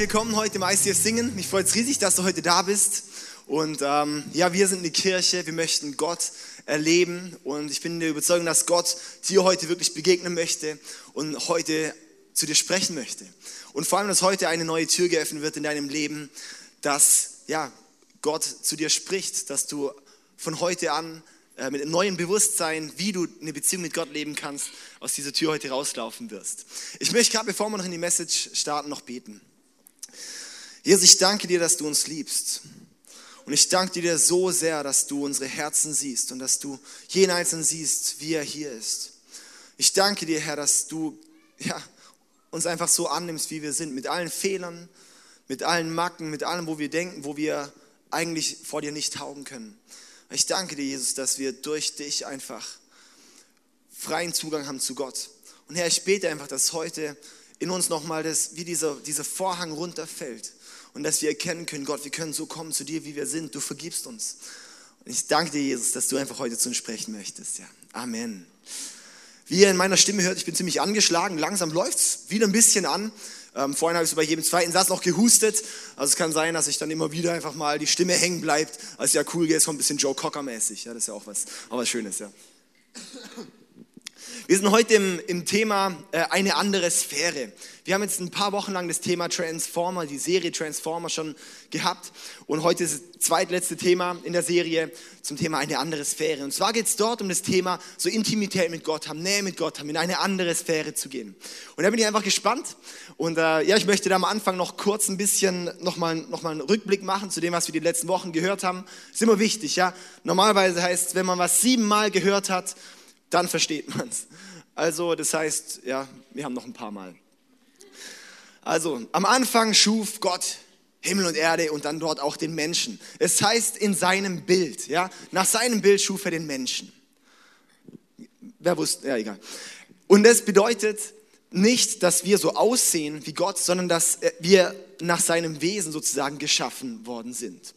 willkommen heute im ICF Singen. Mich freut es riesig, dass du heute da bist. Und ähm, ja, wir sind eine Kirche, wir möchten Gott erleben. Und ich bin der Überzeugung, dass Gott dir heute wirklich begegnen möchte und heute zu dir sprechen möchte. Und vor allem, dass heute eine neue Tür geöffnet wird in deinem Leben, dass ja, Gott zu dir spricht, dass du von heute an äh, mit einem neuen Bewusstsein, wie du eine Beziehung mit Gott leben kannst, aus dieser Tür heute rauslaufen wirst. Ich möchte gerade, bevor wir noch in die Message starten, noch beten. Jesus, ich danke dir, dass du uns liebst. Und ich danke dir so sehr, dass du unsere Herzen siehst und dass du jeden Einzelnen siehst, wie er hier ist. Ich danke dir, Herr, dass du ja, uns einfach so annimmst, wie wir sind, mit allen Fehlern, mit allen Macken, mit allem, wo wir denken, wo wir eigentlich vor dir nicht taugen können. Ich danke dir, Jesus, dass wir durch dich einfach freien Zugang haben zu Gott. Und Herr, ich bete einfach, dass heute in uns nochmal das, wie dieser, dieser Vorhang runterfällt und dass wir erkennen können, Gott, wir können so kommen zu dir, wie wir sind. Du vergibst uns. Und ich danke dir, Jesus, dass du einfach heute zu uns sprechen möchtest. Ja. Amen. Wie ihr in meiner Stimme hört, ich bin ziemlich angeschlagen. Langsam läuft es wieder ein bisschen an. Ähm, vorhin habe ich so bei jedem zweiten Satz noch gehustet. Also es kann sein, dass ich dann immer wieder einfach mal die Stimme hängen bleibt. Also ja cool, jetzt kommt ein bisschen Joe Cocker mäßig. Ja, das ist ja auch was, auch was Schönes, ja. Wir sind heute im, im Thema äh, eine andere Sphäre. Wir haben jetzt ein paar Wochen lang das Thema Transformer, die Serie Transformer schon gehabt. Und heute ist das zweitletzte Thema in der Serie zum Thema eine andere Sphäre. Und zwar geht es dort um das Thema so Intimität mit Gott haben, Nähe mit Gott haben, in eine andere Sphäre zu gehen. Und da bin ich einfach gespannt. Und äh, ja, ich möchte da am Anfang noch kurz ein bisschen nochmal noch mal einen Rückblick machen zu dem, was wir die letzten Wochen gehört haben. ist immer wichtig, ja. Normalerweise heißt, wenn man was siebenmal gehört hat, dann versteht man es. Also das heißt, ja, wir haben noch ein paar Mal. Also am Anfang schuf Gott Himmel und Erde und dann dort auch den Menschen. Es heißt in seinem Bild, ja, nach seinem Bild schuf er den Menschen. Wer wusste, ja egal. Und das bedeutet nicht, dass wir so aussehen wie Gott, sondern dass wir nach seinem Wesen sozusagen geschaffen worden sind.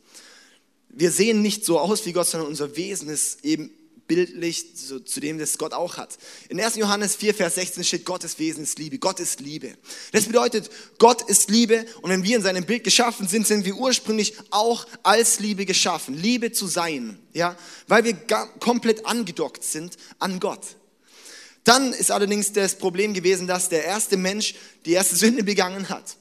Wir sehen nicht so aus wie Gott, sondern unser Wesen ist eben bildlich zu, zu, dem, das Gott auch hat. In 1. Johannes 4, Vers 16 steht, Gottes Wesen ist Liebe. Gott ist Liebe. Das bedeutet, Gott ist Liebe und wenn wir in seinem Bild geschaffen sind, sind wir ursprünglich auch als Liebe geschaffen. Liebe zu sein, ja, weil wir komplett angedockt sind an Gott. Dann ist allerdings das Problem gewesen, dass der erste Mensch die erste Sünde begangen hat.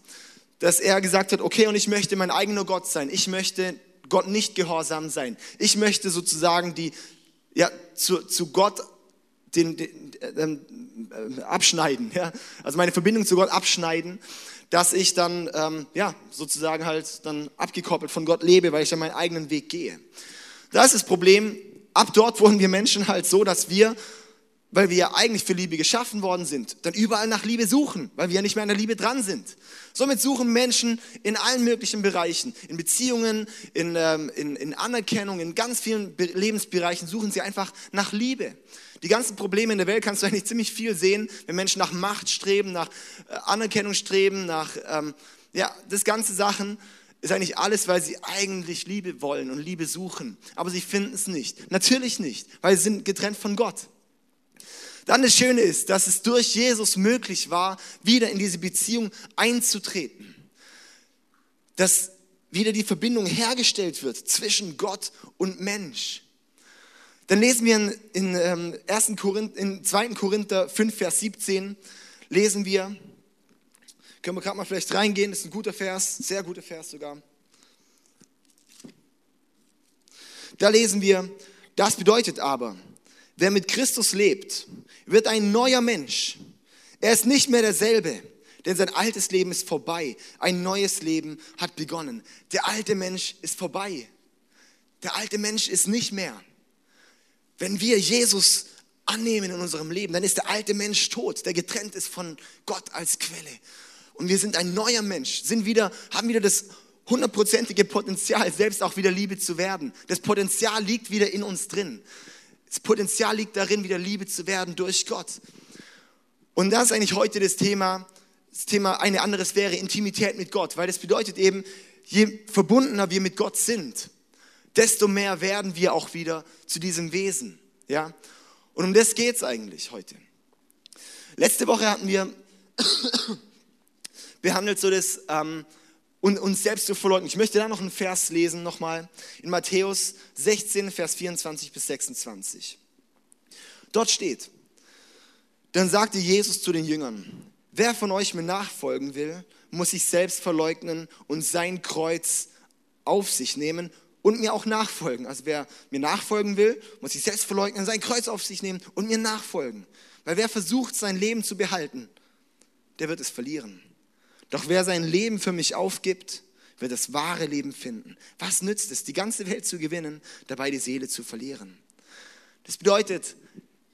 Dass er gesagt hat, okay, und ich möchte mein eigener Gott sein. Ich möchte Gott nicht gehorsam sein. Ich möchte sozusagen die, ja, zu, zu Gott den, den ähm, äh, abschneiden, ja? also meine Verbindung zu Gott abschneiden, dass ich dann ähm, ja, sozusagen halt dann abgekoppelt von Gott lebe, weil ich dann meinen eigenen Weg gehe. Das ist das Problem. Ab dort wurden wir Menschen halt so, dass wir weil wir ja eigentlich für Liebe geschaffen worden sind, dann überall nach Liebe suchen, weil wir ja nicht mehr an der Liebe dran sind. Somit suchen Menschen in allen möglichen Bereichen, in Beziehungen, in, ähm, in, in Anerkennung, in ganz vielen Be Lebensbereichen suchen sie einfach nach Liebe. Die ganzen Probleme in der Welt kannst du eigentlich ziemlich viel sehen, wenn Menschen nach Macht streben, nach äh, Anerkennung streben, nach, ähm, ja, das ganze Sachen ist eigentlich alles, weil sie eigentlich Liebe wollen und Liebe suchen. Aber sie finden es nicht. Natürlich nicht, weil sie sind getrennt von Gott. Dann das Schöne ist, dass es durch Jesus möglich war, wieder in diese Beziehung einzutreten. Dass wieder die Verbindung hergestellt wird zwischen Gott und Mensch. Dann lesen wir in, in, ähm, Korinth, in 2. Korinther 5, Vers 17, lesen wir, können wir gerade mal vielleicht reingehen, das ist ein guter Vers, sehr guter Vers sogar. Da lesen wir, das bedeutet aber, wer mit Christus lebt, wird ein neuer Mensch. Er ist nicht mehr derselbe, denn sein altes Leben ist vorbei. Ein neues Leben hat begonnen. Der alte Mensch ist vorbei. Der alte Mensch ist nicht mehr. Wenn wir Jesus annehmen in unserem Leben, dann ist der alte Mensch tot, der getrennt ist von Gott als Quelle. Und wir sind ein neuer Mensch, sind wieder, haben wieder das hundertprozentige Potenzial, selbst auch wieder Liebe zu werden. Das Potenzial liegt wieder in uns drin. Das Potenzial liegt darin, wieder Liebe zu werden durch Gott. Und das ist eigentlich heute das Thema, das Thema eine andere Sphäre, Intimität mit Gott, weil das bedeutet eben, je verbundener wir mit Gott sind, desto mehr werden wir auch wieder zu diesem Wesen. Ja? Und um das geht es eigentlich heute. Letzte Woche hatten wir behandelt so das, ähm, und uns selbst zu verleugnen. Ich möchte da noch einen Vers lesen, nochmal, in Matthäus 16, Vers 24 bis 26. Dort steht, dann sagte Jesus zu den Jüngern, wer von euch mir nachfolgen will, muss sich selbst verleugnen und sein Kreuz auf sich nehmen und mir auch nachfolgen. Also wer mir nachfolgen will, muss sich selbst verleugnen, sein Kreuz auf sich nehmen und mir nachfolgen. Weil wer versucht, sein Leben zu behalten, der wird es verlieren. Doch wer sein Leben für mich aufgibt, wird das wahre Leben finden. Was nützt es, die ganze Welt zu gewinnen, dabei die Seele zu verlieren? Das bedeutet,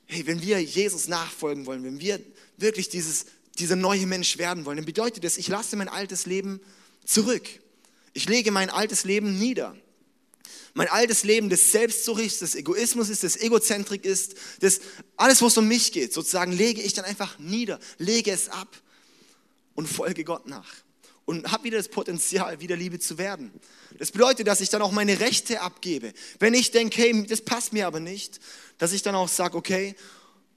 hey, wenn wir Jesus nachfolgen wollen, wenn wir wirklich dieses, dieser neue Mensch werden wollen, dann bedeutet das, ich lasse mein altes Leben zurück. Ich lege mein altes Leben nieder. Mein altes Leben des Selbstsuchts, des Egoismus ist, des Egozentrik ist, das alles, was um mich geht, sozusagen, lege ich dann einfach nieder, lege es ab und folge Gott nach. Und habe wieder das Potenzial, wieder Liebe zu werden. Das bedeutet, dass ich dann auch meine Rechte abgebe. Wenn ich denke, hey, das passt mir aber nicht, dass ich dann auch sage, okay,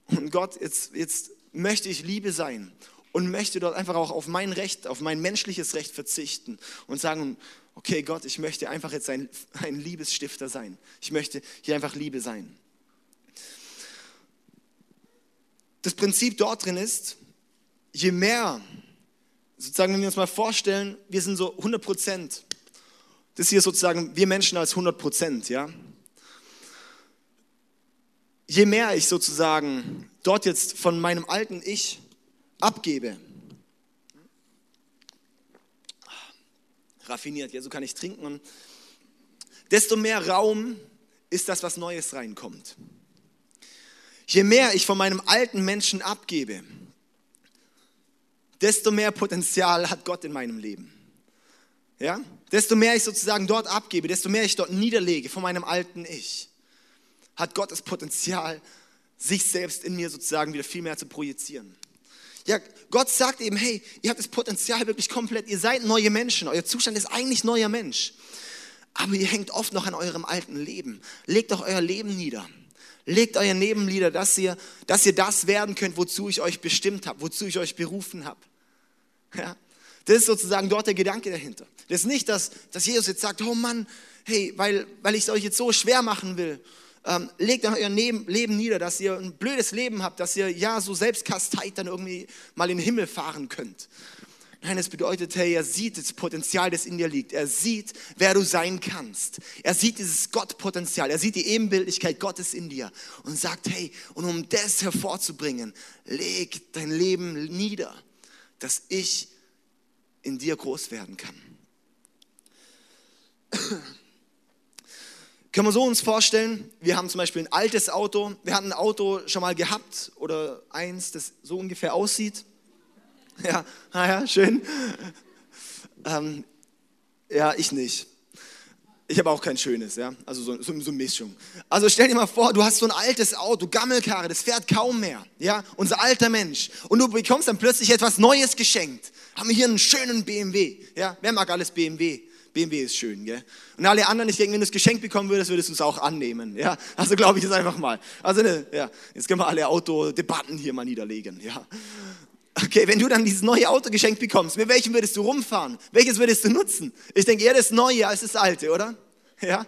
und Gott, jetzt, jetzt möchte ich Liebe sein und möchte dort einfach auch auf mein Recht, auf mein menschliches Recht verzichten und sagen, okay Gott, ich möchte einfach jetzt ein, ein Liebesstifter sein. Ich möchte hier einfach Liebe sein. Das Prinzip dort drin ist, je mehr, sozusagen, wenn wir uns mal vorstellen, wir sind so 100 Prozent, das hier sozusagen wir Menschen als 100 Prozent, ja. Je mehr ich sozusagen dort jetzt von meinem alten Ich abgebe, raffiniert, ja, so kann ich trinken. Und desto mehr Raum ist das, was Neues reinkommt. Je mehr ich von meinem alten Menschen abgebe, desto mehr Potenzial hat Gott in meinem Leben. Ja? Desto mehr ich sozusagen dort abgebe, desto mehr ich dort niederlege von meinem alten Ich, hat Gott das Potenzial, sich selbst in mir sozusagen wieder viel mehr zu projizieren. Ja, Gott sagt eben, hey, ihr habt das Potenzial wirklich komplett, ihr seid neue Menschen, euer Zustand ist eigentlich neuer Mensch. Aber ihr hängt oft noch an eurem alten Leben. Legt doch euer Leben nieder. Legt euer Leben nieder, dass ihr, dass ihr das werden könnt, wozu ich euch bestimmt habe, wozu ich euch berufen habe. Ja? Das ist sozusagen dort der Gedanke dahinter. Das ist nicht, dass, dass Jesus jetzt sagt, oh Mann, hey, weil, weil ich es euch jetzt so schwer machen will, ähm, legt euer Leben nieder, dass ihr ein blödes Leben habt, dass ihr ja so selbstkasteit dann irgendwie mal in den Himmel fahren könnt. Nein, es bedeutet, hey, er sieht das Potenzial, das in dir liegt. Er sieht, wer du sein kannst. Er sieht dieses Gottpotenzial. Er sieht die Ebenbildlichkeit Gottes in dir und sagt, hey, und um das hervorzubringen, leg dein Leben nieder, dass ich in dir groß werden kann. Können wir so uns vorstellen, wir haben zum Beispiel ein altes Auto, wir hatten ein Auto schon mal gehabt oder eins, das so ungefähr aussieht. Ja, naja, schön. Ähm, ja, ich nicht. Ich habe auch kein schönes, ja, also so, so, so eine Mischung. Also stell dir mal vor, du hast so ein altes Auto, Gammelkarre, das fährt kaum mehr, ja, unser alter Mensch. Und du bekommst dann plötzlich etwas Neues geschenkt. Haben wir hier einen schönen BMW, ja, wer mag alles BMW? BMW ist schön, gell? Und alle anderen, ich denke, wenn du es geschenkt bekommen würdest, würdest du es auch annehmen, ja? Also glaube ich es einfach mal. Also, ne, ja, jetzt können wir alle Autodebatten hier mal niederlegen, ja? Okay, wenn du dann dieses neue Auto geschenkt bekommst, mit welchem würdest du rumfahren? Welches würdest du nutzen? Ich denke eher das Neue als das Alte, oder? Ja?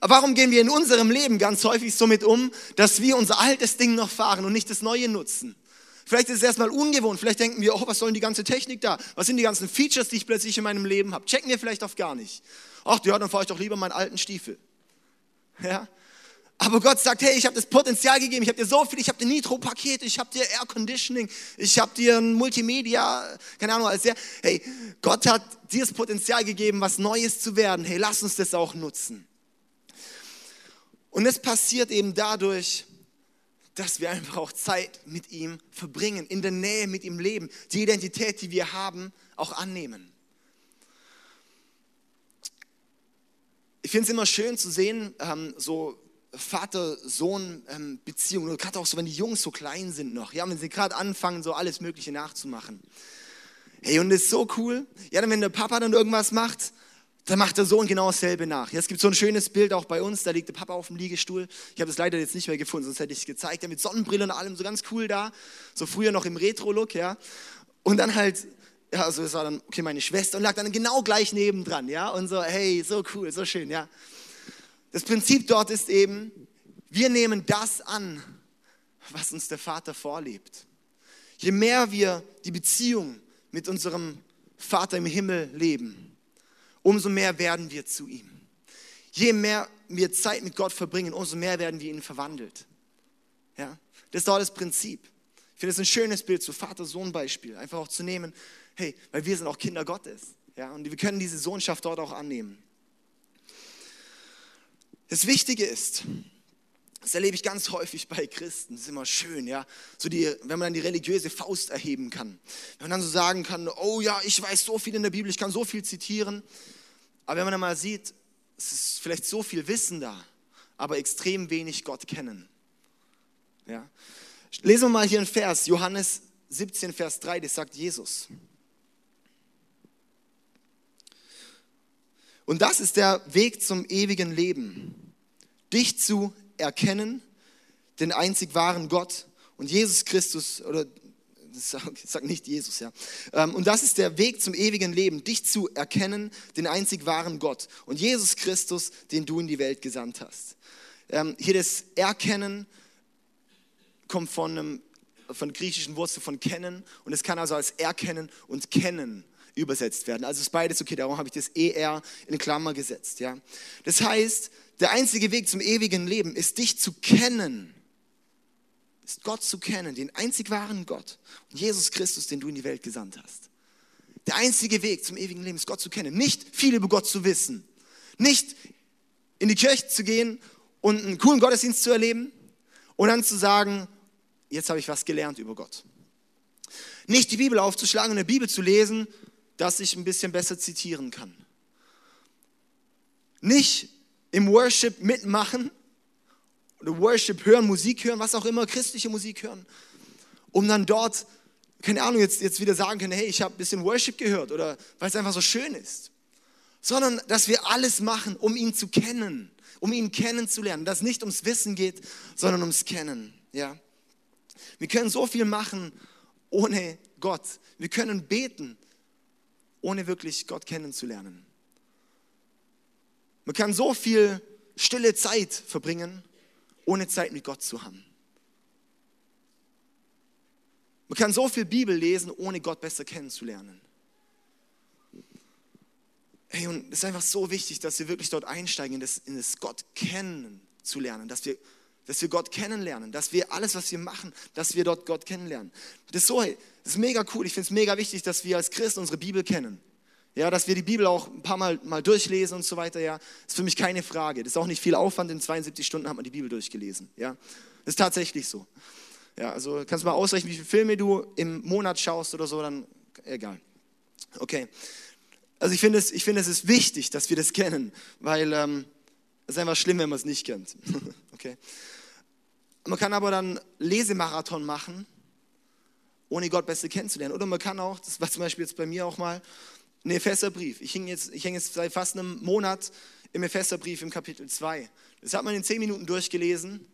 Aber warum gehen wir in unserem Leben ganz häufig so mit um, dass wir unser altes Ding noch fahren und nicht das Neue nutzen? Vielleicht ist es erstmal ungewohnt. Vielleicht denken wir, oh, was soll denn die ganze Technik da? Was sind die ganzen Features, die ich plötzlich in meinem Leben habe? Checken wir vielleicht auf gar nicht. Ach ja, dann fahre ich doch lieber meinen alten Stiefel. Ja? Aber Gott sagt, hey, ich habe das Potenzial gegeben, ich habe dir so viel, ich habe dir Nitro-Paket, ich habe dir Air Conditioning, ich habe dir ein Multimedia, keine Ahnung, alles sehr. Hey, Gott hat dir das Potenzial gegeben, was Neues zu werden. Hey, lass uns das auch nutzen. Und es passiert eben dadurch, dass wir einfach auch Zeit mit ihm verbringen, in der Nähe mit ihm leben, die Identität, die wir haben, auch annehmen. Ich finde es immer schön zu sehen, ähm, so Vater-Sohn-Beziehungen, ähm, gerade auch so, wenn die Jungs so klein sind noch, ja, wenn sie gerade anfangen, so alles Mögliche nachzumachen. Hey, und das ist so cool. Ja, dann wenn der Papa dann irgendwas macht, da macht der Sohn genau dasselbe nach. Ja, es gibt so ein schönes Bild auch bei uns, da liegt der Papa auf dem Liegestuhl. Ich habe es leider jetzt nicht mehr gefunden, sonst hätte ich es gezeigt. Ja, mit Sonnenbrille und allem, so ganz cool da. So früher noch im Retro-Look, ja. Und dann halt ja, also es war dann, okay, meine Schwester und lag dann genau gleich nebendran, ja, und so, hey, so cool, so schön, ja. Das Prinzip dort ist eben, wir nehmen das an, was uns der Vater vorlebt. Je mehr wir die Beziehung mit unserem Vater im Himmel leben, umso mehr werden wir zu ihm. Je mehr wir Zeit mit Gott verbringen, umso mehr werden wir ihn verwandelt. Ja? Das ist dort das Prinzip. Ich finde es ein schönes Bild, so Vater-Sohn-Beispiel, einfach auch zu nehmen, hey, weil wir sind auch Kinder Gottes. Ja? Und wir können diese Sohnschaft dort auch annehmen. Das Wichtige ist, das erlebe ich ganz häufig bei Christen. Das ist immer schön, ja. So die, wenn man dann die religiöse Faust erheben kann. Wenn man dann so sagen kann, oh ja, ich weiß so viel in der Bibel, ich kann so viel zitieren. Aber wenn man dann mal sieht, es ist vielleicht so viel Wissen da, aber extrem wenig Gott kennen. Ja. Lesen wir mal hier einen Vers, Johannes 17, Vers 3, das sagt Jesus. Und das ist der Weg zum ewigen Leben, dich zu erkennen, den einzig wahren Gott und Jesus Christus, oder das sagt nicht Jesus, ja. Ähm, und das ist der Weg zum ewigen Leben, dich zu erkennen, den einzig wahren Gott und Jesus Christus, den du in die Welt gesandt hast. Ähm, hier das Erkennen kommt von einem von griechischen Wurzel von kennen und es kann also als erkennen und kennen übersetzt werden. Also ist beides okay, darum habe ich das ER in Klammer gesetzt. Ja? Das heißt, der einzige Weg zum ewigen Leben ist, dich zu kennen. Ist Gott zu kennen, den einzig wahren Gott. Und Jesus Christus, den du in die Welt gesandt hast. Der einzige Weg zum ewigen Leben ist, Gott zu kennen. Nicht viel über Gott zu wissen. Nicht in die Kirche zu gehen und einen coolen Gottesdienst zu erleben und dann zu sagen, jetzt habe ich was gelernt über Gott. Nicht die Bibel aufzuschlagen und eine Bibel zu lesen, dass ich ein bisschen besser zitieren kann. Nicht im Worship mitmachen oder Worship hören, Musik hören, was auch immer, christliche Musik hören, um dann dort, keine Ahnung, jetzt, jetzt wieder sagen können, hey, ich habe ein bisschen Worship gehört oder weil es einfach so schön ist. Sondern, dass wir alles machen, um ihn zu kennen, um ihn kennenzulernen. Dass es nicht ums Wissen geht, sondern ums Kennen. Ja? Wir können so viel machen ohne Gott. Wir können beten, ohne wirklich Gott kennenzulernen. Man kann so viel stille Zeit verbringen, ohne Zeit mit Gott zu haben. Man kann so viel Bibel lesen, ohne Gott besser kennenzulernen. Hey, und es ist einfach so wichtig, dass wir wirklich dort einsteigen, in das, in das Gott kennenzulernen, dass wir, dass wir Gott kennenlernen, dass wir alles, was wir machen, dass wir dort Gott kennenlernen. Das ist so, das ist mega cool. Ich finde es mega wichtig, dass wir als Christen unsere Bibel kennen. Ja, dass wir die Bibel auch ein paar Mal, mal durchlesen und so weiter, ja, ist für mich keine Frage. Das ist auch nicht viel Aufwand, in 72 Stunden hat man die Bibel durchgelesen. Ja, das ist tatsächlich so. Ja, also kannst du mal ausrechnen, wie viele Filme du im Monat schaust oder so, dann egal. Okay. Also ich finde es, ich es ist wichtig, dass wir das kennen, weil ähm, es ist einfach schlimm, wenn man es nicht kennt. okay. Man kann aber dann Lesemarathon machen, ohne Gott besser kennenzulernen. Oder man kann auch, das war zum Beispiel jetzt bei mir auch mal, ein Epheserbrief. Ich hänge jetzt, häng jetzt seit fast einem Monat im Epheserbrief im Kapitel 2. Das hat man in zehn Minuten durchgelesen.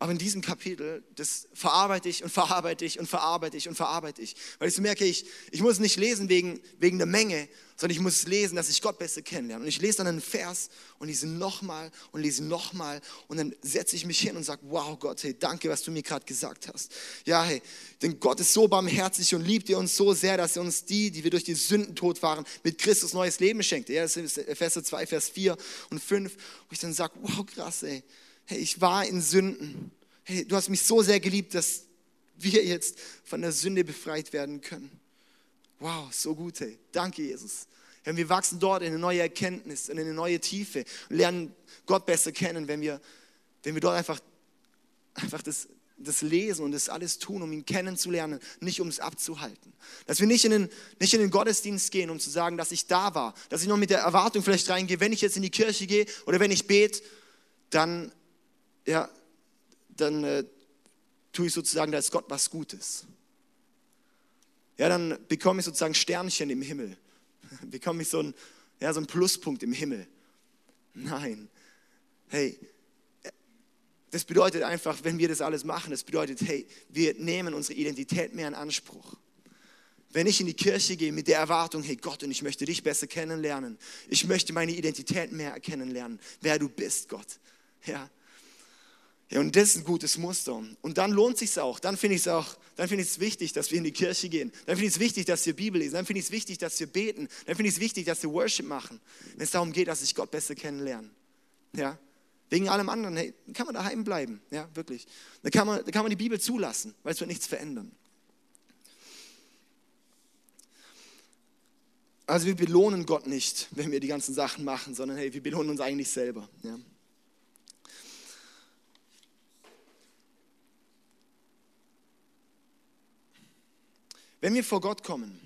Aber in diesem Kapitel, das verarbeite ich und verarbeite ich und verarbeite ich und verarbeite ich. Weil ich so merke, ich, ich muss nicht lesen wegen, wegen der Menge, sondern ich muss lesen, dass ich Gott besser kennenlerne. Und ich lese dann einen Vers und lese nochmal und lese nochmal und dann setze ich mich hin und sage, wow Gott, hey, danke, was du mir gerade gesagt hast. Ja, hey, denn Gott ist so barmherzig und liebt ihr uns so sehr, dass er uns die, die wir durch die Sünden tot waren, mit Christus neues Leben schenkt. Ja, das ist Epheser 2, Vers 4 und 5. Und ich dann sage, wow, krass, ey hey, ich war in Sünden. Hey, du hast mich so sehr geliebt, dass wir jetzt von der Sünde befreit werden können. Wow, so gut, hey. Danke, Jesus. Ja, wir wachsen dort in eine neue Erkenntnis, in eine neue Tiefe und lernen Gott besser kennen, wenn wir, wenn wir dort einfach, einfach das, das lesen und das alles tun, um ihn kennenzulernen, nicht um es abzuhalten. Dass wir nicht in, den, nicht in den Gottesdienst gehen, um zu sagen, dass ich da war, dass ich noch mit der Erwartung vielleicht reingehe, wenn ich jetzt in die Kirche gehe oder wenn ich bete, dann ja, dann äh, tue ich sozusagen, da Gott was Gutes. Ja, dann bekomme ich sozusagen Sternchen im Himmel. bekomme ich so einen, ja, so einen Pluspunkt im Himmel. Nein. Hey, das bedeutet einfach, wenn wir das alles machen, das bedeutet, hey, wir nehmen unsere Identität mehr in Anspruch. wenn ich in die Kirche gehe mit der Erwartung, hey Gott, und ich möchte dich besser kennenlernen. Ich möchte meine Identität mehr kennenlernen, wer du bist, Gott. Ja. Ja, und das ist ein gutes Muster. Und dann lohnt sich auch. Dann finde ich es auch, dann finde ich es wichtig, dass wir in die Kirche gehen. Dann finde ich es wichtig, dass wir Bibel lesen. Dann finde ich es wichtig, dass wir beten. Dann finde ich es wichtig, dass wir Worship machen. Wenn es darum geht, dass ich Gott besser kennenlerne. Ja. Wegen allem anderen, hey, kann man daheim bleiben. Ja, wirklich. Dann kann man, dann kann man die Bibel zulassen, weil es wird nichts verändern. Also wir belohnen Gott nicht, wenn wir die ganzen Sachen machen, sondern hey, wir belohnen uns eigentlich selber. Ja. Wenn wir vor Gott kommen,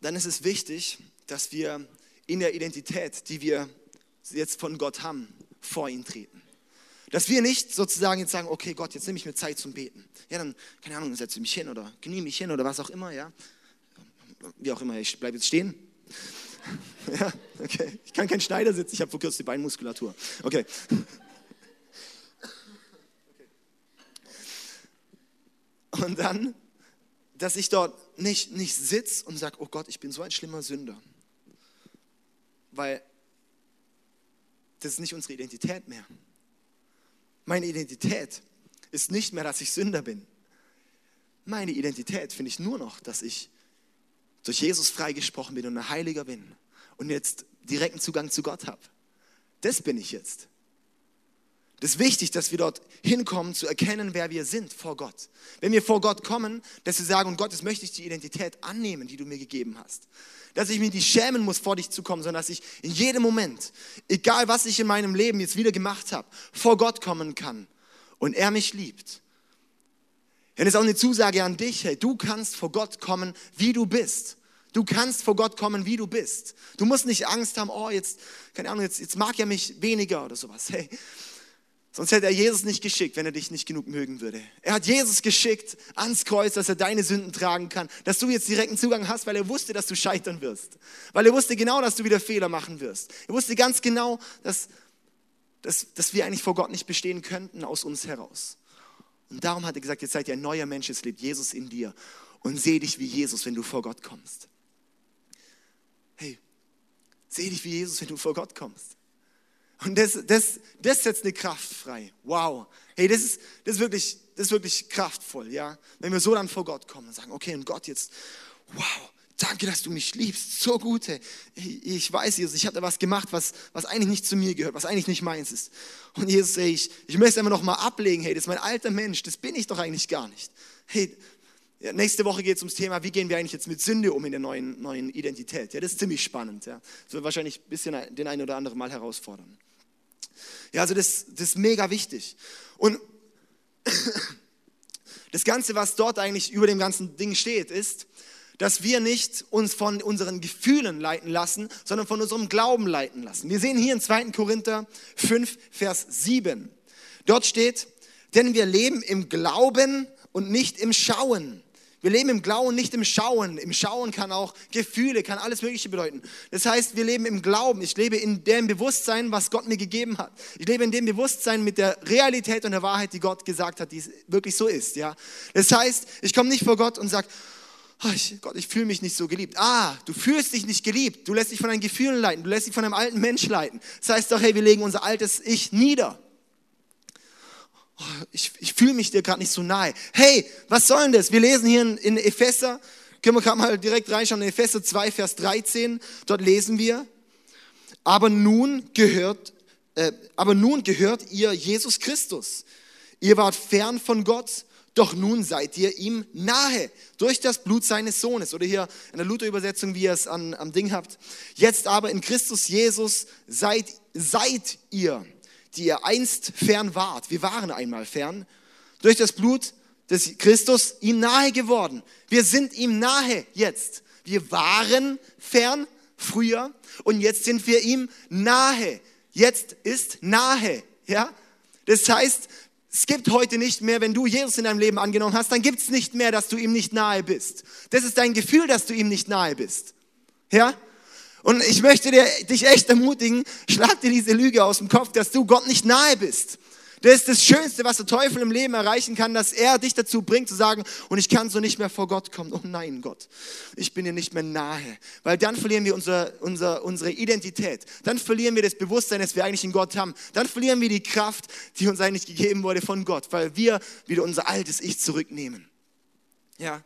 dann ist es wichtig, dass wir in der Identität, die wir jetzt von Gott haben, vor ihn treten. Dass wir nicht sozusagen jetzt sagen, okay Gott, jetzt nehme ich mir Zeit zum Beten. Ja, dann, keine Ahnung, setze mich hin oder knie mich hin oder was auch immer, ja wie auch immer, ich bleibe jetzt stehen. ja, okay. Ich kann kein Schneidersitz, ich habe verkürzte Beinmuskulatur. Okay. Und dann, dass ich dort nicht, nicht sitze und sage, oh Gott, ich bin so ein schlimmer Sünder. Weil das ist nicht unsere Identität mehr. Meine Identität ist nicht mehr, dass ich Sünder bin. Meine Identität finde ich nur noch, dass ich durch Jesus freigesprochen bin und ein Heiliger bin und jetzt direkten Zugang zu Gott habe. Das bin ich jetzt. Das ist wichtig, dass wir dort hinkommen, zu erkennen, wer wir sind vor Gott. Wenn wir vor Gott kommen, dass wir sagen, und Gott, jetzt möchte ich die Identität annehmen, die du mir gegeben hast. Dass ich mich nicht schämen muss, vor dich zu kommen, sondern dass ich in jedem Moment, egal was ich in meinem Leben jetzt wieder gemacht habe, vor Gott kommen kann und er mich liebt dann ist auch eine Zusage an dich, hey, du kannst vor Gott kommen, wie du bist. Du kannst vor Gott kommen, wie du bist. Du musst nicht Angst haben, oh, jetzt, keine Ahnung, jetzt, jetzt mag er mich weniger oder sowas. Hey, sonst hätte er Jesus nicht geschickt, wenn er dich nicht genug mögen würde. Er hat Jesus geschickt ans Kreuz, dass er deine Sünden tragen kann, dass du jetzt direkten Zugang hast, weil er wusste, dass du scheitern wirst. Weil er wusste genau, dass du wieder Fehler machen wirst. Er wusste ganz genau, dass, dass, dass wir eigentlich vor Gott nicht bestehen könnten aus uns heraus. Und darum hat er gesagt, jetzt seid ihr ein neuer Mensch, es lebt Jesus in dir. Und seh dich wie Jesus, wenn du vor Gott kommst. Hey, seh dich wie Jesus, wenn du vor Gott kommst. Und das, das, das setzt eine Kraft frei. Wow. Hey, das ist, das ist, wirklich, das ist wirklich kraftvoll, ja. Wenn wir so dann vor Gott kommen und sagen, okay, und Gott jetzt, wow, Danke, dass du mich liebst. So gut. Ich, ich weiß, Jesus, ich habe da was gemacht, was, was eigentlich nicht zu mir gehört, was eigentlich nicht meins ist. Und Jesus, ey, ich, ich möchte es einfach nochmal ablegen. Hey, das ist mein alter Mensch. Das bin ich doch eigentlich gar nicht. Hey, ja, nächste Woche geht es ums Thema, wie gehen wir eigentlich jetzt mit Sünde um in der neuen, neuen Identität. Ja, das ist ziemlich spannend. Ja. Das wird wahrscheinlich ein bisschen den einen oder anderen mal herausfordern. Ja, also das, das ist mega wichtig. Und das Ganze, was dort eigentlich über dem ganzen Ding steht, ist, dass wir nicht uns von unseren Gefühlen leiten lassen, sondern von unserem Glauben leiten lassen. Wir sehen hier in 2. Korinther 5, Vers 7. Dort steht, denn wir leben im Glauben und nicht im Schauen. Wir leben im Glauben, nicht im Schauen. Im Schauen kann auch Gefühle, kann alles Mögliche bedeuten. Das heißt, wir leben im Glauben. Ich lebe in dem Bewusstsein, was Gott mir gegeben hat. Ich lebe in dem Bewusstsein mit der Realität und der Wahrheit, die Gott gesagt hat, die wirklich so ist. Ja. Das heißt, ich komme nicht vor Gott und sage, oh, ich, Gott, ich fühle mich nicht so geliebt. Ah, du fühlst dich nicht geliebt. Du lässt dich von deinen Gefühlen leiten. Du lässt dich von einem alten Mensch leiten. Das heißt doch, hey, wir legen unser altes Ich nieder. Oh, ich, ich fühle mich dir gerade nicht so nahe. Hey, was soll denn das? Wir lesen hier in, in Epheser, können wir gerade mal direkt reinschauen, in Epheser 2, Vers 13. Dort lesen wir, aber nun gehört, äh, aber nun gehört ihr Jesus Christus. Ihr wart fern von Gott doch nun seid ihr ihm nahe durch das Blut seines Sohnes. Oder hier in der Luther-Übersetzung, wie ihr es an, am Ding habt. Jetzt aber in Christus Jesus seid, seid ihr, die ihr einst fern wart. Wir waren einmal fern. Durch das Blut des Christus ihm nahe geworden. Wir sind ihm nahe jetzt. Wir waren fern früher und jetzt sind wir ihm nahe. Jetzt ist nahe. Ja? Das heißt, es gibt heute nicht mehr, wenn du Jesus in deinem Leben angenommen hast, dann gibt es nicht mehr, dass du ihm nicht nahe bist. Das ist dein Gefühl, dass du ihm nicht nahe bist. Ja? Und ich möchte dir, dich echt ermutigen, schlag dir diese Lüge aus dem Kopf, dass du Gott nicht nahe bist. Das ist das Schönste, was der Teufel im Leben erreichen kann, dass er dich dazu bringt zu sagen, und ich kann so nicht mehr vor Gott kommen. Oh nein, Gott, ich bin dir nicht mehr nahe. Weil dann verlieren wir unser, unser, unsere Identität. Dann verlieren wir das Bewusstsein, das wir eigentlich in Gott haben. Dann verlieren wir die Kraft, die uns eigentlich gegeben wurde von Gott, weil wir wieder unser altes Ich zurücknehmen. Ja.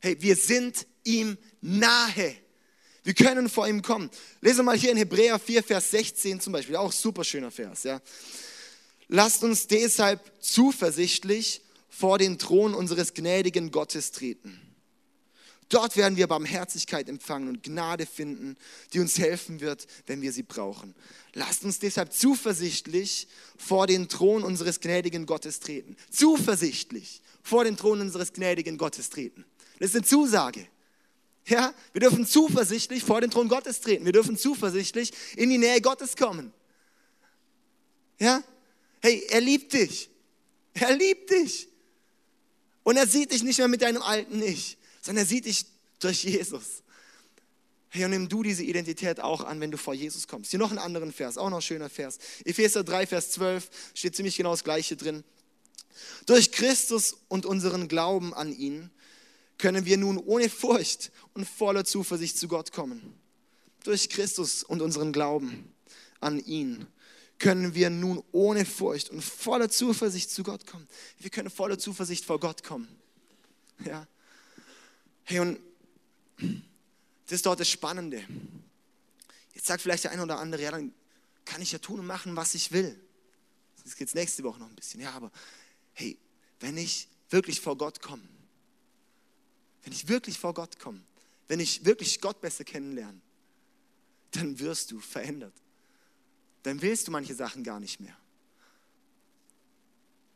Hey, wir sind ihm nahe. Wir können vor ihm kommen. Lese mal hier in Hebräer 4, Vers 16 zum Beispiel, auch super schöner Vers. Ja. Lasst uns deshalb zuversichtlich vor den Thron unseres gnädigen Gottes treten. Dort werden wir Barmherzigkeit empfangen und Gnade finden, die uns helfen wird, wenn wir sie brauchen. Lasst uns deshalb zuversichtlich vor den Thron unseres gnädigen Gottes treten. Zuversichtlich vor den Thron unseres gnädigen Gottes treten. Das ist eine Zusage. Ja, wir dürfen zuversichtlich vor den Thron Gottes treten. Wir dürfen zuversichtlich in die Nähe Gottes kommen. Ja? Hey, er liebt dich. Er liebt dich. Und er sieht dich nicht mehr mit deinem alten Ich, sondern er sieht dich durch Jesus. Hey, und nimm du diese Identität auch an, wenn du vor Jesus kommst. Hier noch einen anderen Vers, auch noch ein schöner Vers. Epheser 3, Vers 12 steht ziemlich genau das Gleiche drin. Durch Christus und unseren Glauben an ihn können wir nun ohne Furcht und voller Zuversicht zu Gott kommen. Durch Christus und unseren Glauben an ihn können wir nun ohne Furcht und voller Zuversicht zu Gott kommen. Wir können voller Zuversicht vor Gott kommen. Ja. Hey, und das ist dort das Spannende. Jetzt sagt vielleicht der eine oder andere, ja, dann kann ich ja tun und machen, was ich will. Das geht nächste Woche noch ein bisschen. Ja, aber hey, wenn ich wirklich vor Gott komme, wenn ich wirklich vor Gott komme, wenn ich wirklich Gott besser kennenlerne, dann wirst du verändert. Dann willst du manche Sachen gar nicht mehr.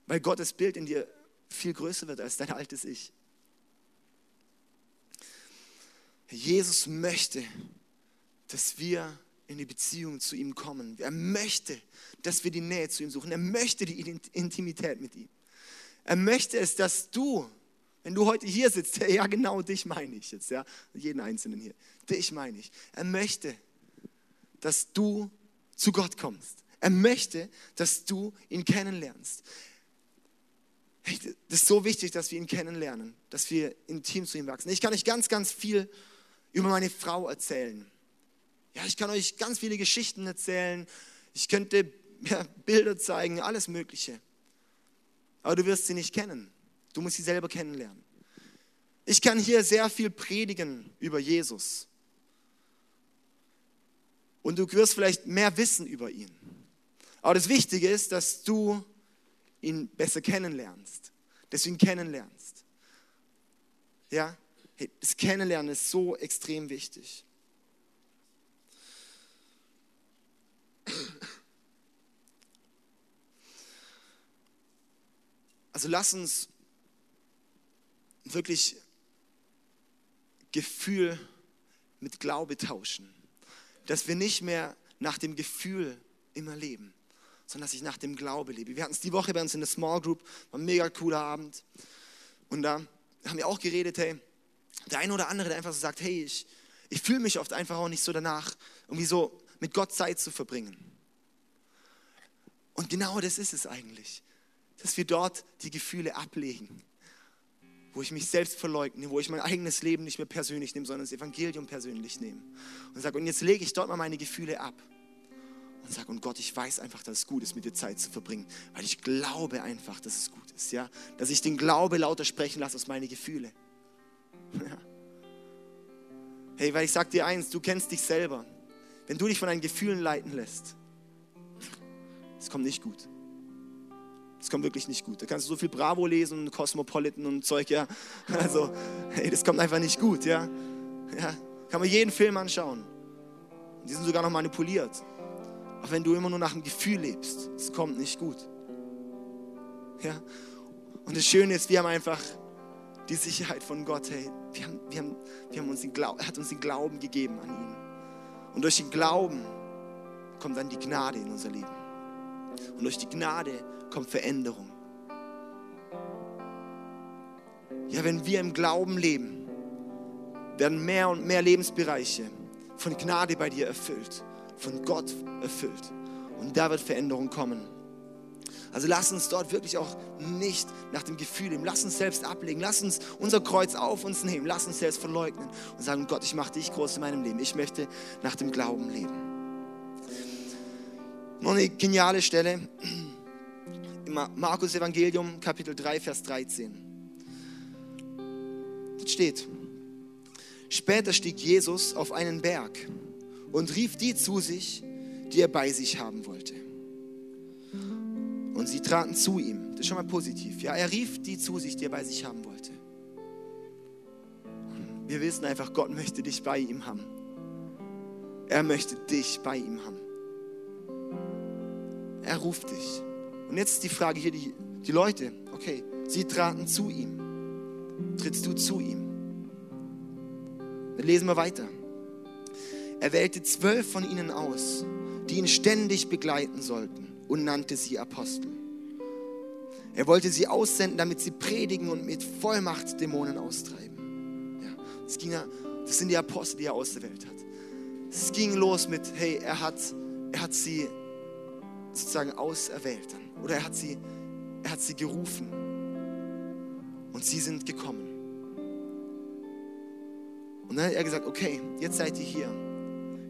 Weil Gottes Bild in dir viel größer wird als dein altes Ich. Jesus möchte, dass wir in die Beziehung zu ihm kommen. Er möchte, dass wir die Nähe zu ihm suchen. Er möchte die Intimität mit ihm. Er möchte es, dass du wenn du heute hier sitzt, ja genau dich meine ich jetzt, ja, jeden Einzelnen hier, dich meine ich. Er möchte, dass du zu Gott kommst. Er möchte, dass du ihn kennenlernst. Das ist so wichtig, dass wir ihn kennenlernen, dass wir intim zu ihm wachsen. Ich kann euch ganz, ganz viel über meine Frau erzählen. Ja, ich kann euch ganz viele Geschichten erzählen. Ich könnte ja, Bilder zeigen, alles Mögliche. Aber du wirst sie nicht kennen. Du musst sie selber kennenlernen. Ich kann hier sehr viel predigen über Jesus. Und du wirst vielleicht mehr wissen über ihn. Aber das Wichtige ist, dass du ihn besser kennenlernst. Dass du ihn kennenlernst. Ja? Das Kennenlernen ist so extrem wichtig. Also lass uns wirklich Gefühl mit Glaube tauschen. Dass wir nicht mehr nach dem Gefühl immer leben, sondern dass ich nach dem Glaube lebe. Wir hatten es die Woche bei uns in der Small Group, war ein mega cooler Abend. Und da haben wir auch geredet, hey, der eine oder andere, der einfach so sagt, hey, ich, ich fühle mich oft einfach auch nicht so danach, irgendwie so mit Gott Zeit zu verbringen. Und genau das ist es eigentlich, dass wir dort die Gefühle ablegen wo ich mich selbst verleugne, wo ich mein eigenes Leben nicht mehr persönlich nehme, sondern das Evangelium persönlich nehme. Und sage, und jetzt lege ich dort mal meine Gefühle ab. Und sage, und Gott, ich weiß einfach, dass es gut ist, mit dir Zeit zu verbringen, weil ich glaube einfach, dass es gut ist, ja, dass ich den Glaube lauter sprechen lasse aus meine Gefühle. Ja. Hey, weil ich sage dir eins, du kennst dich selber. Wenn du dich von deinen Gefühlen leiten lässt, es kommt nicht gut. Das kommt wirklich nicht gut. Da kannst du so viel Bravo lesen und Cosmopolitan und Zeug, ja. Also, hey, das kommt einfach nicht gut, ja. ja. Kann man jeden Film anschauen. Die sind sogar noch manipuliert. Aber wenn du immer nur nach dem Gefühl lebst, es kommt nicht gut. Ja. Und das Schöne ist, wir haben einfach die Sicherheit von Gott. Hey, wir haben, wir haben, wir haben uns den Glauben, er hat uns den Glauben gegeben an ihn. Und durch den Glauben kommt dann die Gnade in unser Leben. Und durch die Gnade kommt Veränderung. Ja, wenn wir im Glauben leben, werden mehr und mehr Lebensbereiche von Gnade bei dir erfüllt, von Gott erfüllt. Und da wird Veränderung kommen. Also lass uns dort wirklich auch nicht nach dem Gefühl leben. Lass uns selbst ablegen. Lass uns unser Kreuz auf uns nehmen. Lass uns selbst verleugnen und sagen, Gott, ich mache dich groß in meinem Leben. Ich möchte nach dem Glauben leben. Noch eine geniale Stelle. Im Markus Evangelium, Kapitel 3, Vers 13. Das steht. Später stieg Jesus auf einen Berg und rief die zu sich, die er bei sich haben wollte. Und sie traten zu ihm. Das ist schon mal positiv. Ja, er rief die zu sich, die er bei sich haben wollte. Wir wissen einfach, Gott möchte dich bei ihm haben. Er möchte dich bei ihm haben. Er ruft dich. Und jetzt die Frage hier, die, die Leute, okay, sie traten zu ihm. Trittst du zu ihm? Dann lesen wir weiter. Er wählte zwölf von ihnen aus, die ihn ständig begleiten sollten und nannte sie Apostel. Er wollte sie aussenden, damit sie predigen und mit Vollmacht Dämonen austreiben. Ja, das, ging, das sind die Apostel, die er ausgewählt hat. Es ging los mit, hey, er hat, er hat sie sozusagen auserwählt. Oder er hat sie, er hat sie gerufen. Und sie sind gekommen. Und dann hat er gesagt, okay, jetzt seid ihr hier.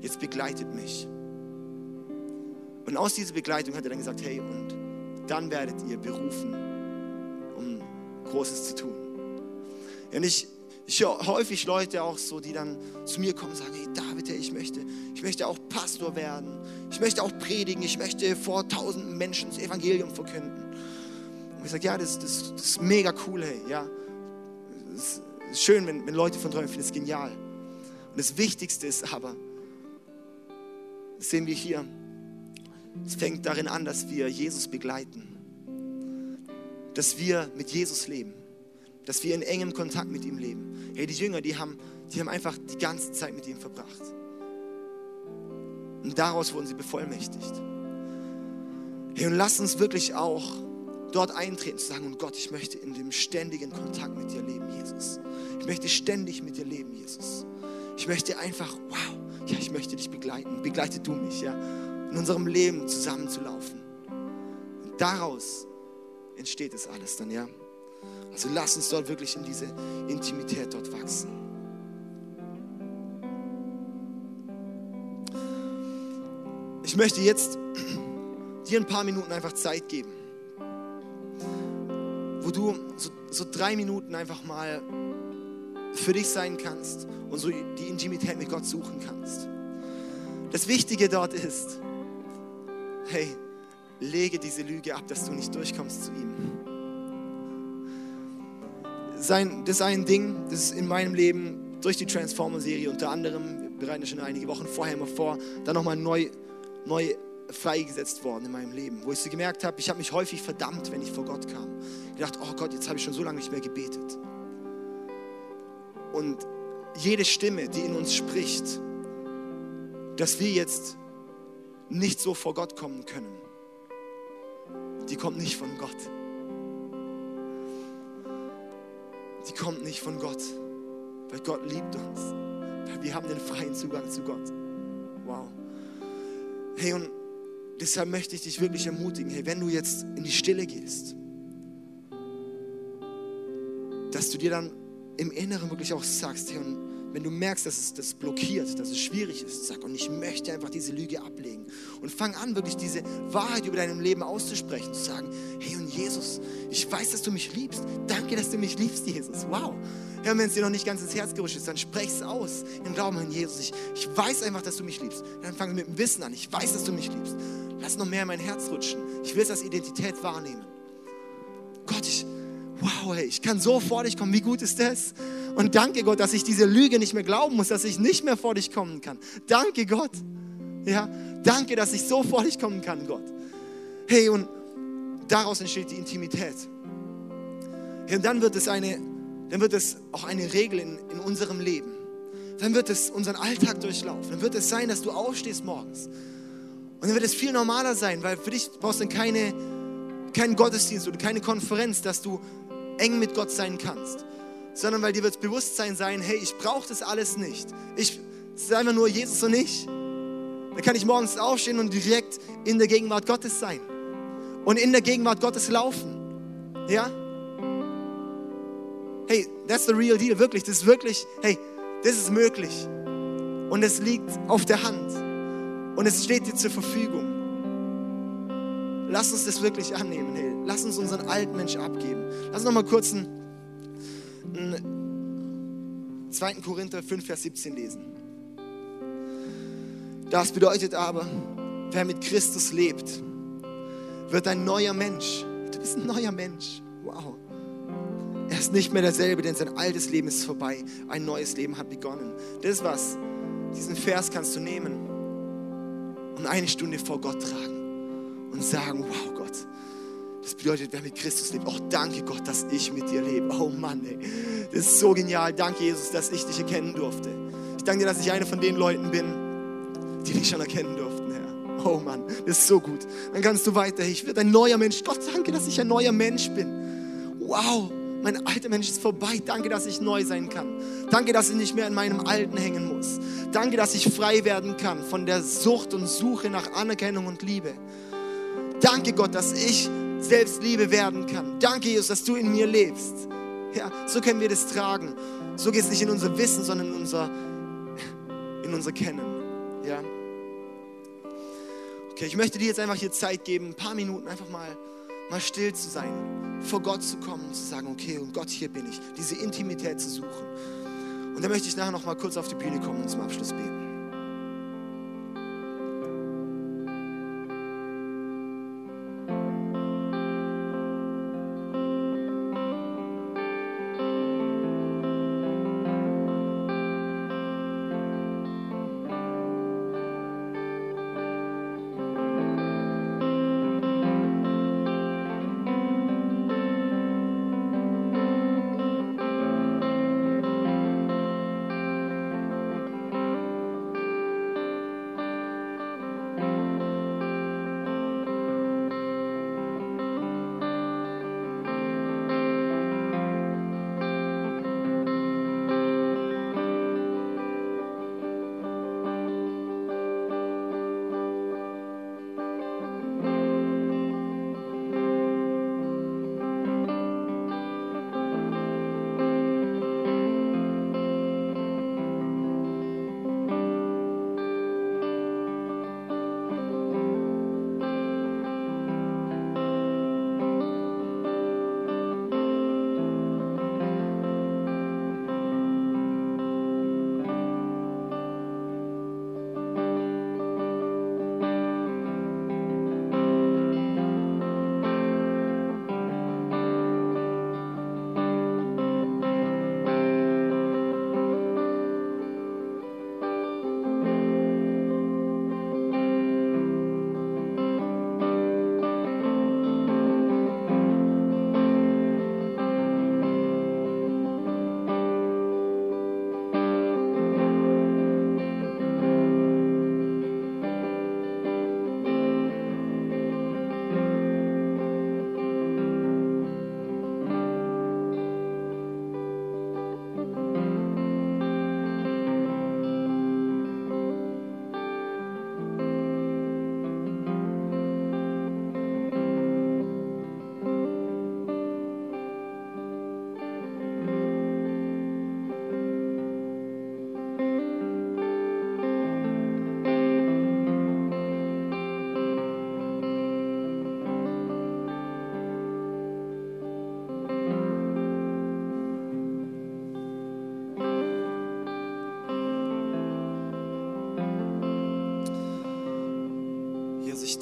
Jetzt begleitet mich. Und aus dieser Begleitung hat er dann gesagt, hey, und dann werdet ihr berufen, um Großes zu tun. Und ich, ich höre häufig Leute auch so, die dann zu mir kommen und sagen, hey David, ich möchte, ich möchte auch Pastor werden. Ich möchte auch predigen. Ich möchte vor tausenden Menschen das Evangelium verkünden. Und ich sage, ja, das, das, das ist mega cool, hey, ja. Das ist schön, wenn, wenn Leute von träumen, ich finde es genial. Und das Wichtigste ist aber, das sehen wir hier, es fängt darin an, dass wir Jesus begleiten. Dass wir mit Jesus leben. Dass wir in engem Kontakt mit ihm leben. Hey, die Jünger, die haben, die haben einfach die ganze Zeit mit ihm verbracht. Und daraus wurden sie bevollmächtigt. Hey, und lass uns wirklich auch dort eintreten, zu sagen, und Gott, ich möchte in dem ständigen Kontakt mit dir leben, Jesus. Ich möchte ständig mit dir leben, Jesus. Ich möchte einfach, wow, ja, ich möchte dich begleiten. Begleite du mich, ja in unserem Leben zusammenzulaufen. Und daraus entsteht es alles dann, ja. Also lass uns dort wirklich in diese Intimität dort wachsen. Ich möchte jetzt dir ein paar Minuten einfach Zeit geben, wo du so, so drei Minuten einfach mal für dich sein kannst und so die Intimität mit Gott suchen kannst. Das Wichtige dort ist, hey, lege diese Lüge ab, dass du nicht durchkommst zu ihm. Sein, das ist ein Ding, das ist in meinem Leben durch die Transformer-Serie unter anderem, wir bereiten das schon einige Wochen vorher immer vor, dann nochmal neu, neu freigesetzt worden in meinem Leben, wo ich so gemerkt habe, ich habe mich häufig verdammt, wenn ich vor Gott kam. Ich dachte, oh Gott, jetzt habe ich schon so lange nicht mehr gebetet. Und jede Stimme, die in uns spricht, dass wir jetzt nicht so vor Gott kommen können. Die kommt nicht von Gott. Die kommt nicht von Gott, weil Gott liebt uns. Weil wir haben den freien Zugang zu Gott. Wow. Hey, und deshalb möchte ich dich wirklich ermutigen, hey, wenn du jetzt in die Stille gehst, dass du dir dann im Inneren wirklich auch sagst, hey, und wenn du merkst, dass es das blockiert, dass es schwierig ist, sag, und ich möchte einfach diese Lüge ablegen. Und fang an, wirklich diese Wahrheit über deinem Leben auszusprechen, zu sagen, hey und Jesus, ich weiß, dass du mich liebst. Danke, dass du mich liebst, Jesus. Wow. Ja, wenn es dir noch nicht ganz ins Herz gerutscht ist, dann sprech es aus im Glauben an Jesus. Ich, ich weiß einfach, dass du mich liebst. Dann fang mit dem Wissen an. Ich weiß, dass du mich liebst. Lass noch mehr in mein Herz rutschen. Ich will es als Identität wahrnehmen. Gott, ich, wow, hey, ich kann so vor dich kommen. Wie gut ist das? Und danke Gott, dass ich diese Lüge nicht mehr glauben muss, dass ich nicht mehr vor dich kommen kann. Danke Gott. Ja, danke, dass ich so vor dich kommen kann, Gott. Hey, und daraus entsteht die Intimität. Und dann wird es eine, dann wird es auch eine Regel in, in unserem Leben. Dann wird es unseren Alltag durchlaufen. Dann wird es sein, dass du aufstehst morgens. Und dann wird es viel normaler sein, weil für dich brauchst du dann keine, keinen Gottesdienst oder keine Konferenz, dass du eng mit Gott sein kannst sondern weil dir wird Bewusstsein sein, hey, ich brauche das alles nicht. Ich, ist einfach nur Jesus und ich. Dann kann ich morgens aufstehen und direkt in der Gegenwart Gottes sein. und in der Gegenwart Gottes laufen. Ja? Hey, that's the real deal, wirklich. Das ist wirklich, hey, das ist möglich. Und es liegt auf der Hand. Und es steht dir zur Verfügung. Lass uns das wirklich annehmen. Hey. Lass uns unseren alten Mensch abgeben. Lass uns noch mal kurz einen 2. Korinther 5, Vers 17 lesen. Das bedeutet aber, wer mit Christus lebt, wird ein neuer Mensch. Du bist ein neuer Mensch. Wow. Er ist nicht mehr derselbe, denn sein altes Leben ist vorbei. Ein neues Leben hat begonnen. Das ist was. Diesen Vers kannst du nehmen und eine Stunde vor Gott tragen und sagen, wow Gott, das bedeutet, wer mit Christus lebt, auch danke Gott, dass ich mit dir lebe. Oh Mann, ey. das ist so genial. Danke Jesus, dass ich dich erkennen durfte. Ich danke dir, dass ich einer von den Leuten bin, die dich schon erkennen durften, Herr. Oh Mann, das ist so gut. Dann kannst du weiter. Ich werde ein neuer Mensch. Gott, danke, dass ich ein neuer Mensch bin. Wow, mein alter Mensch ist vorbei. Danke, dass ich neu sein kann. Danke, dass ich nicht mehr in meinem Alten hängen muss. Danke, dass ich frei werden kann von der Sucht und Suche nach Anerkennung und Liebe. Danke, Gott, dass ich selbst Liebe werden kann. Danke, Jesus, dass du in mir lebst. Ja, so können wir das tragen. So geht es nicht in unser Wissen, sondern in unser, in unser Kennen. Ja. Okay, ich möchte dir jetzt einfach hier Zeit geben, ein paar Minuten einfach mal mal still zu sein, vor Gott zu kommen und zu sagen, okay, und Gott, hier bin ich, diese Intimität zu suchen. Und dann möchte ich nachher noch mal kurz auf die Bühne kommen und zum Abschluss beten.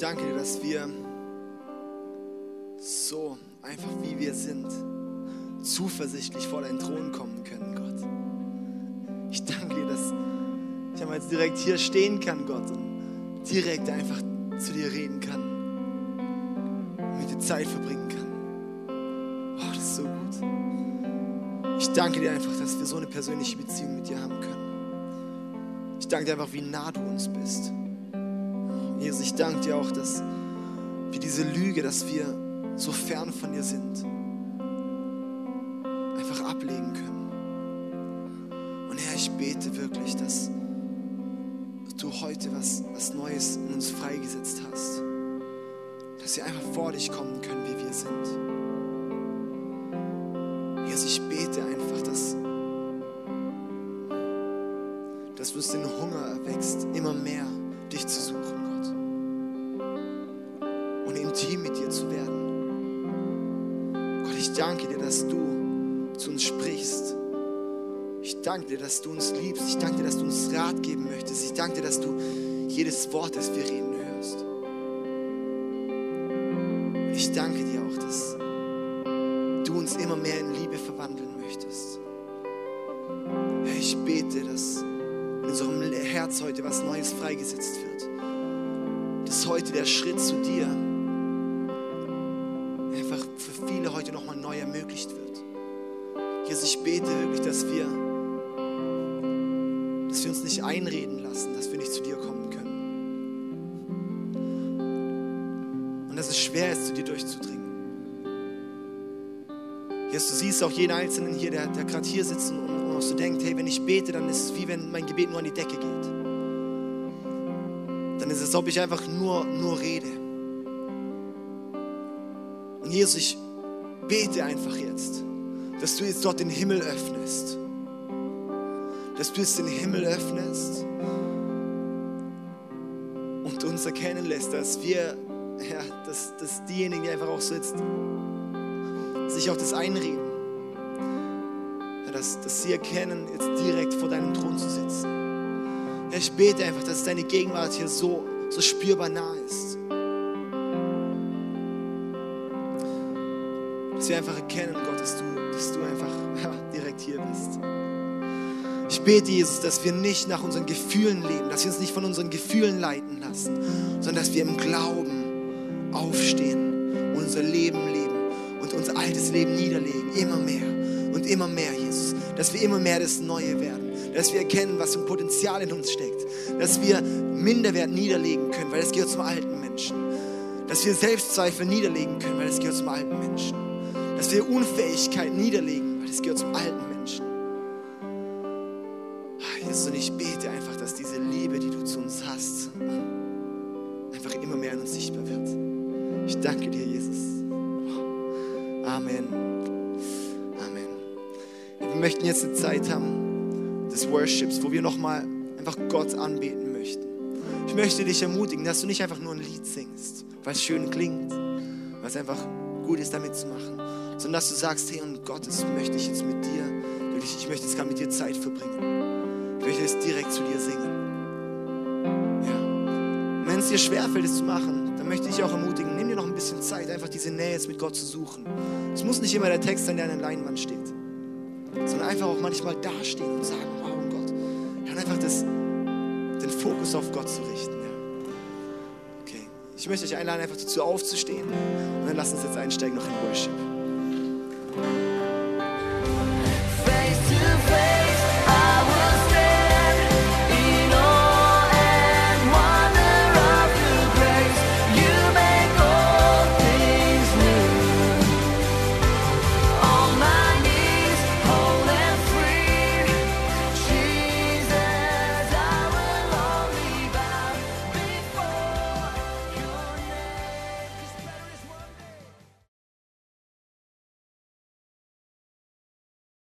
Danke dir, dass wir so einfach wie wir sind, zuversichtlich vor deinen Thron kommen können, Gott. Ich danke dir, dass ich einmal jetzt direkt hier stehen kann, Gott, und direkt einfach zu dir reden kann und mit dir Zeit verbringen kann. Oh, das ist so gut. Ich danke dir einfach, dass wir so eine persönliche Beziehung mit dir haben können. Ich danke dir einfach, wie nah du uns bist. Jesus, ich danke dir auch, dass wir diese Lüge, dass wir so fern von dir sind, einfach ablegen können. Und Herr, ich bete wirklich, dass du heute was, was Neues in uns freigesetzt hast. dass wir einfach vor dich kommen können, wie wir sind. Intim mit dir zu werden. Gott, ich danke dir, dass du zu uns sprichst. Ich danke dir, dass du uns liebst. Ich danke dir, dass du uns Rat geben möchtest. Ich danke dir, dass du jedes Wort, das wir reden, hörst. Ich danke dir auch, dass du uns immer mehr in Liebe verwandeln möchtest. Ich bete, dass in unserem Herz heute was Neues freigesetzt wird. Dass heute der Schritt zu dir durchzudringen. Jesus, du siehst auch jeden Einzelnen hier, der, der gerade hier sitzt und, und auch so denkt, hey, wenn ich bete, dann ist es wie wenn mein Gebet nur an die Decke geht. Dann ist es, als ob ich einfach nur, nur rede. Und Jesus, ich bete einfach jetzt, dass du jetzt dort den Himmel öffnest. Dass du jetzt den Himmel öffnest und uns erkennen lässt, dass wir, ja, dass, dass diejenigen, die einfach auch jetzt sich auch das einreden, ja, dass, dass sie erkennen, jetzt direkt vor deinem Thron zu sitzen. Ja, ich bete einfach, dass deine Gegenwart hier so, so spürbar nah ist. Dass wir einfach erkennen, Gott, dass du, dass du einfach ja, direkt hier bist. Ich bete, Jesus, dass wir nicht nach unseren Gefühlen leben, dass wir uns nicht von unseren Gefühlen leiten lassen, sondern dass wir im Glauben aufstehen unser Leben leben und unser altes Leben niederlegen, immer mehr und immer mehr, Jesus. Dass wir immer mehr das Neue werden, dass wir erkennen, was für ein Potenzial in uns steckt, dass wir Minderwert niederlegen können, weil das gehört zum alten Menschen. Dass wir Selbstzweifel niederlegen können, weil das gehört zum alten Menschen. Dass wir Unfähigkeit niederlegen, weil das gehört zum alten Menschen. Jesus, und ich Amen. Amen. Wir möchten jetzt eine Zeit haben des Worships, wo wir nochmal einfach Gott anbeten möchten. Ich möchte dich ermutigen, dass du nicht einfach nur ein Lied singst, weil es schön klingt, weil es einfach gut ist, damit zu machen, sondern dass du sagst, hey, und Gott, das möchte ich jetzt mit dir, ich möchte jetzt gerade mit dir Zeit verbringen. Ich möchte jetzt direkt zu dir singen. Ja. Wenn es dir schwerfällt, es zu machen, dann möchte ich auch ermutigen, nimm dir noch ein bisschen Zeit, einfach diese Nähe jetzt mit Gott zu suchen. Es muss nicht immer der Text sein, der an der Leinwand steht, sondern einfach auch manchmal dastehen und sagen, wow, Gott. Ja, und einfach das, den Fokus auf Gott zu richten. Ja. Okay, ich möchte euch einladen, einfach dazu aufzustehen und dann lasst uns jetzt einsteigen noch in Worship.